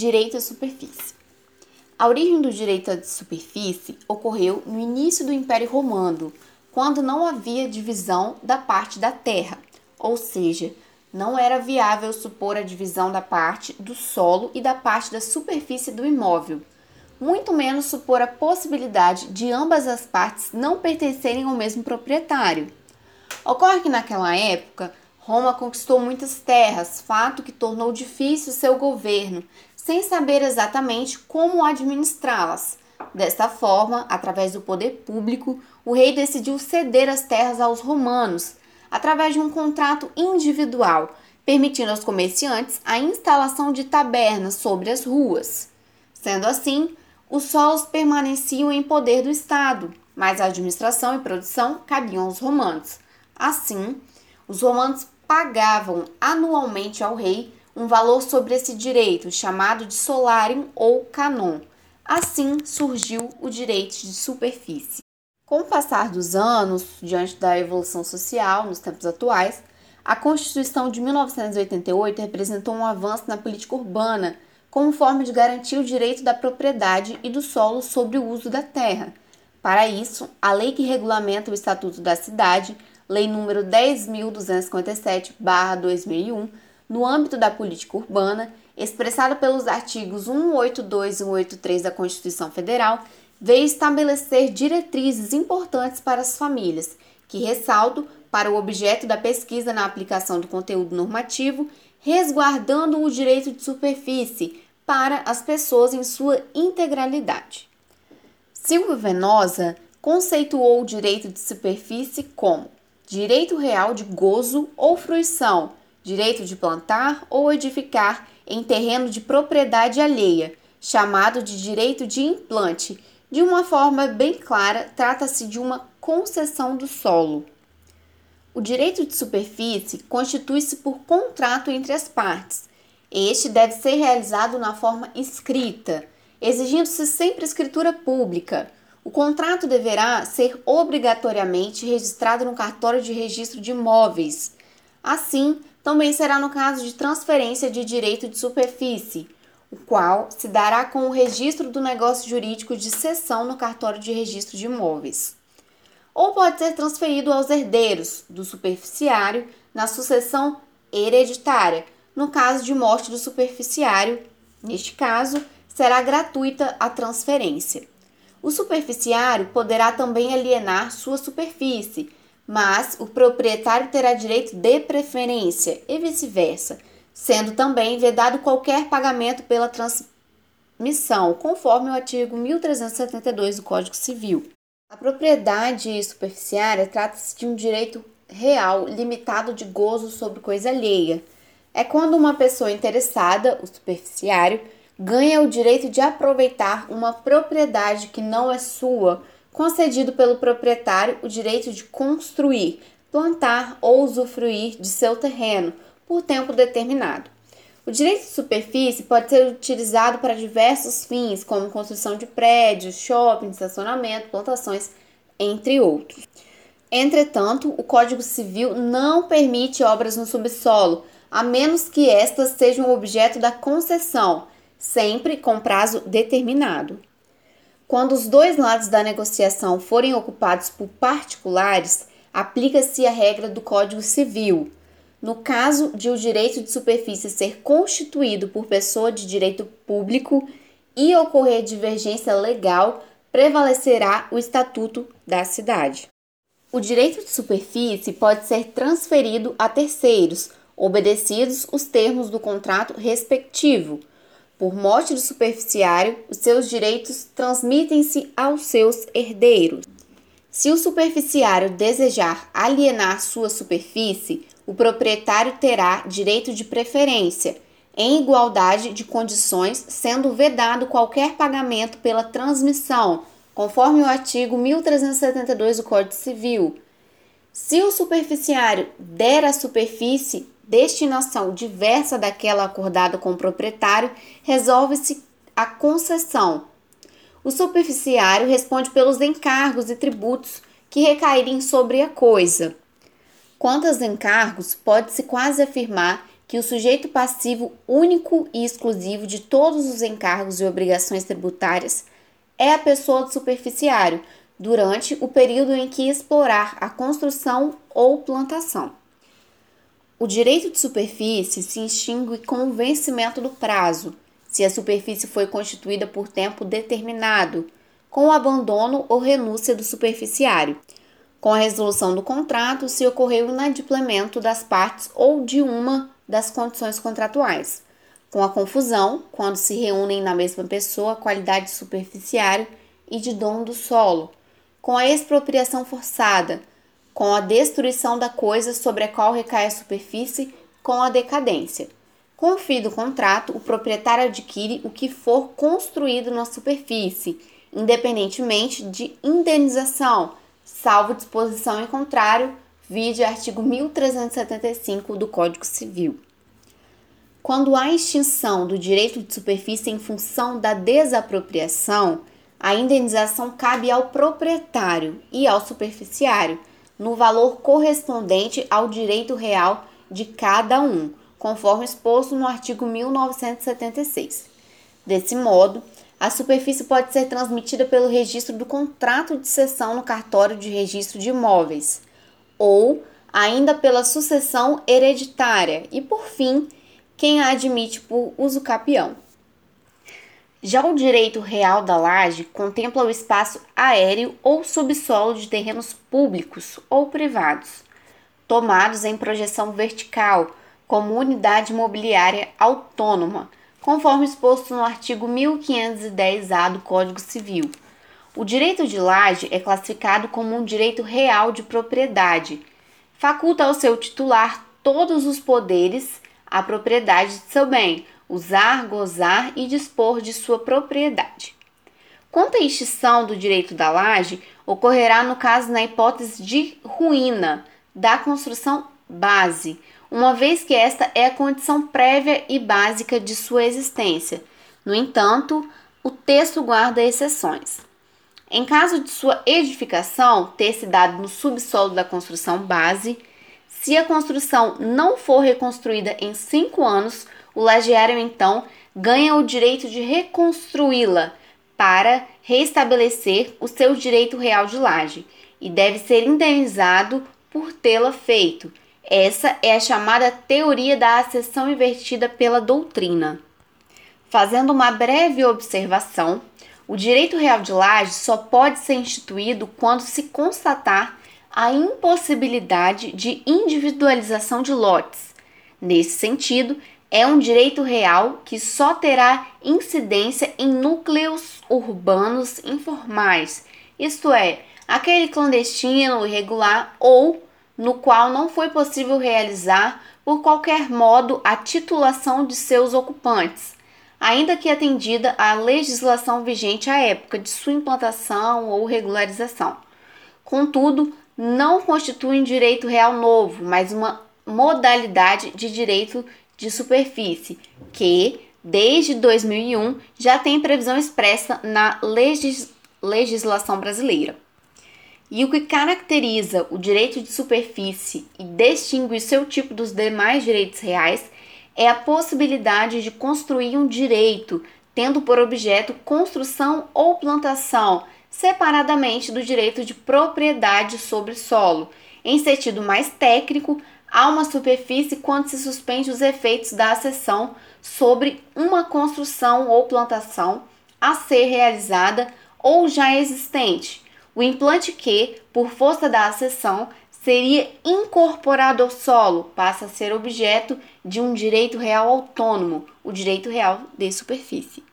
Direito à superfície. A origem do direito à superfície ocorreu no início do Império Romano, quando não havia divisão da parte da terra, ou seja, não era viável supor a divisão da parte do solo e da parte da superfície do imóvel, muito menos supor a possibilidade de ambas as partes não pertencerem ao mesmo proprietário. Ocorre que naquela época Roma conquistou muitas terras, fato que tornou difícil seu governo, sem saber exatamente como administrá-las. Desta forma, através do poder público, o rei decidiu ceder as terras aos romanos, através de um contrato individual, permitindo aos comerciantes a instalação de tabernas sobre as ruas. Sendo assim, os solos permaneciam em poder do Estado, mas a administração e produção cabiam aos romanos. Assim, os romanos pagavam anualmente ao rei um valor sobre esse direito, chamado de solarium ou canon. Assim surgiu o direito de superfície. Com o passar dos anos, diante da evolução social nos tempos atuais, a Constituição de 1988 representou um avanço na política urbana, como forma de garantir o direito da propriedade e do solo sobre o uso da terra. Para isso, a lei que regulamenta o Estatuto da Cidade Lei número 10.257/2001, no âmbito da política urbana, expressada pelos artigos 182 e 183 da Constituição Federal, veio estabelecer diretrizes importantes para as famílias, que ressalto para o objeto da pesquisa na aplicação do conteúdo normativo, resguardando o direito de superfície para as pessoas em sua integralidade. Silvio Venosa conceituou o direito de superfície como direito real de gozo ou fruição, direito de plantar ou edificar em terreno de propriedade alheia, chamado de direito de implante. De uma forma bem clara, trata-se de uma concessão do solo. O direito de superfície constitui-se por contrato entre as partes. Este deve ser realizado na forma escrita, exigindo-se sempre escritura pública o contrato deverá ser obrigatoriamente registrado no cartório de registro de imóveis. Assim, também será no caso de transferência de direito de superfície, o qual se dará com o registro do negócio jurídico de cessão no cartório de registro de imóveis. Ou pode ser transferido aos herdeiros do superficiário na sucessão hereditária, no caso de morte do superficiário. Neste caso, será gratuita a transferência. O superficiário poderá também alienar sua superfície, mas o proprietário terá direito de preferência e vice-versa, sendo também vedado qualquer pagamento pela transmissão, conforme o artigo 1372 do Código Civil. A propriedade superficiária trata-se de um direito real limitado de gozo sobre coisa alheia. É quando uma pessoa interessada, o superficiário, ganha o direito de aproveitar uma propriedade que não é sua, concedido pelo proprietário o direito de construir, plantar ou usufruir de seu terreno por tempo determinado. O direito de superfície pode ser utilizado para diversos fins, como construção de prédios, shopping, estacionamento, plantações, entre outros. Entretanto, o Código Civil não permite obras no subsolo, a menos que estas sejam objeto da concessão sempre com prazo determinado. Quando os dois lados da negociação forem ocupados por particulares, aplica-se a regra do Código Civil. No caso de o direito de superfície ser constituído por pessoa de direito público e ocorrer divergência legal, prevalecerá o Estatuto da Cidade. O direito de superfície pode ser transferido a terceiros, obedecidos os termos do contrato respectivo por morte do superficiário, os seus direitos transmitem-se aos seus herdeiros. Se o superficiário desejar alienar sua superfície, o proprietário terá direito de preferência, em igualdade de condições, sendo vedado qualquer pagamento pela transmissão, conforme o artigo 1372 do Código Civil. Se o superficiário der a superfície destinação diversa daquela acordada com o proprietário, resolve-se a concessão. O superficiário responde pelos encargos e tributos que recaírem sobre a coisa. Quanto aos encargos, pode-se quase afirmar que o sujeito passivo único e exclusivo de todos os encargos e obrigações tributárias é a pessoa do superficiário durante o período em que explorar a construção ou plantação. O direito de superfície se extingue com o vencimento do prazo, se a superfície foi constituída por tempo determinado, com o abandono ou renúncia do superficiário, com a resolução do contrato se ocorreu o inadimplemento das partes ou de uma das condições contratuais, com a confusão, quando se reúnem na mesma pessoa a qualidade de superficiário e de dono do solo, com a expropriação forçada, com a destruição da coisa sobre a qual recai a superfície, com a decadência. Com o fim do contrato, o proprietário adquire o que for construído na superfície, independentemente de indenização, salvo disposição em contrário, vide artigo 1375 do Código Civil. Quando há extinção do direito de superfície em função da desapropriação, a indenização cabe ao proprietário e ao superficiário, no valor correspondente ao direito real de cada um, conforme exposto no artigo 1976. Desse modo, a superfície pode ser transmitida pelo registro do contrato de cessão no cartório de registro de imóveis, ou ainda pela sucessão hereditária, e por fim, quem a admite por uso capião. Já o direito real da laje contempla o espaço aéreo ou subsolo de terrenos públicos ou privados, tomados em projeção vertical, como unidade imobiliária autônoma, conforme exposto no artigo 1510-A do Código Civil. O direito de laje é classificado como um direito real de propriedade. Faculta ao seu titular todos os poderes à propriedade de seu bem, usar, gozar e dispor de sua propriedade. Quanto à extinção do direito da laje, ocorrerá no caso na hipótese de ruína da construção base, uma vez que esta é a condição prévia e básica de sua existência. No entanto, o texto guarda exceções. Em caso de sua edificação ter se dado no subsolo da construção base, se a construção não for reconstruída em cinco anos, o lajeário então ganha o direito de reconstruí-la para restabelecer o seu direito real de laje e deve ser indenizado por tê-la feito. Essa é a chamada teoria da acessão invertida pela doutrina. Fazendo uma breve observação, o direito real de laje só pode ser instituído quando se constatar a impossibilidade de individualização de lotes. Nesse sentido, é um direito real que só terá incidência em núcleos urbanos informais, isto é, aquele clandestino, irregular ou no qual não foi possível realizar por qualquer modo a titulação de seus ocupantes, ainda que atendida à legislação vigente à época de sua implantação ou regularização. Contudo, não constituem direito real novo, mas uma modalidade de direito de superfície, que, desde 2001, já tem previsão expressa na legis legislação brasileira. E o que caracteriza o direito de superfície e distingue seu tipo dos demais direitos reais é a possibilidade de construir um direito tendo por objeto construção ou plantação, separadamente do direito de propriedade sobre solo. Em sentido mais técnico, há uma superfície quando se suspende os efeitos da acessão sobre uma construção ou plantação a ser realizada ou já existente. O implante que, por força da acessão, seria incorporado ao solo, passa a ser objeto de um direito real autônomo, o direito real de superfície.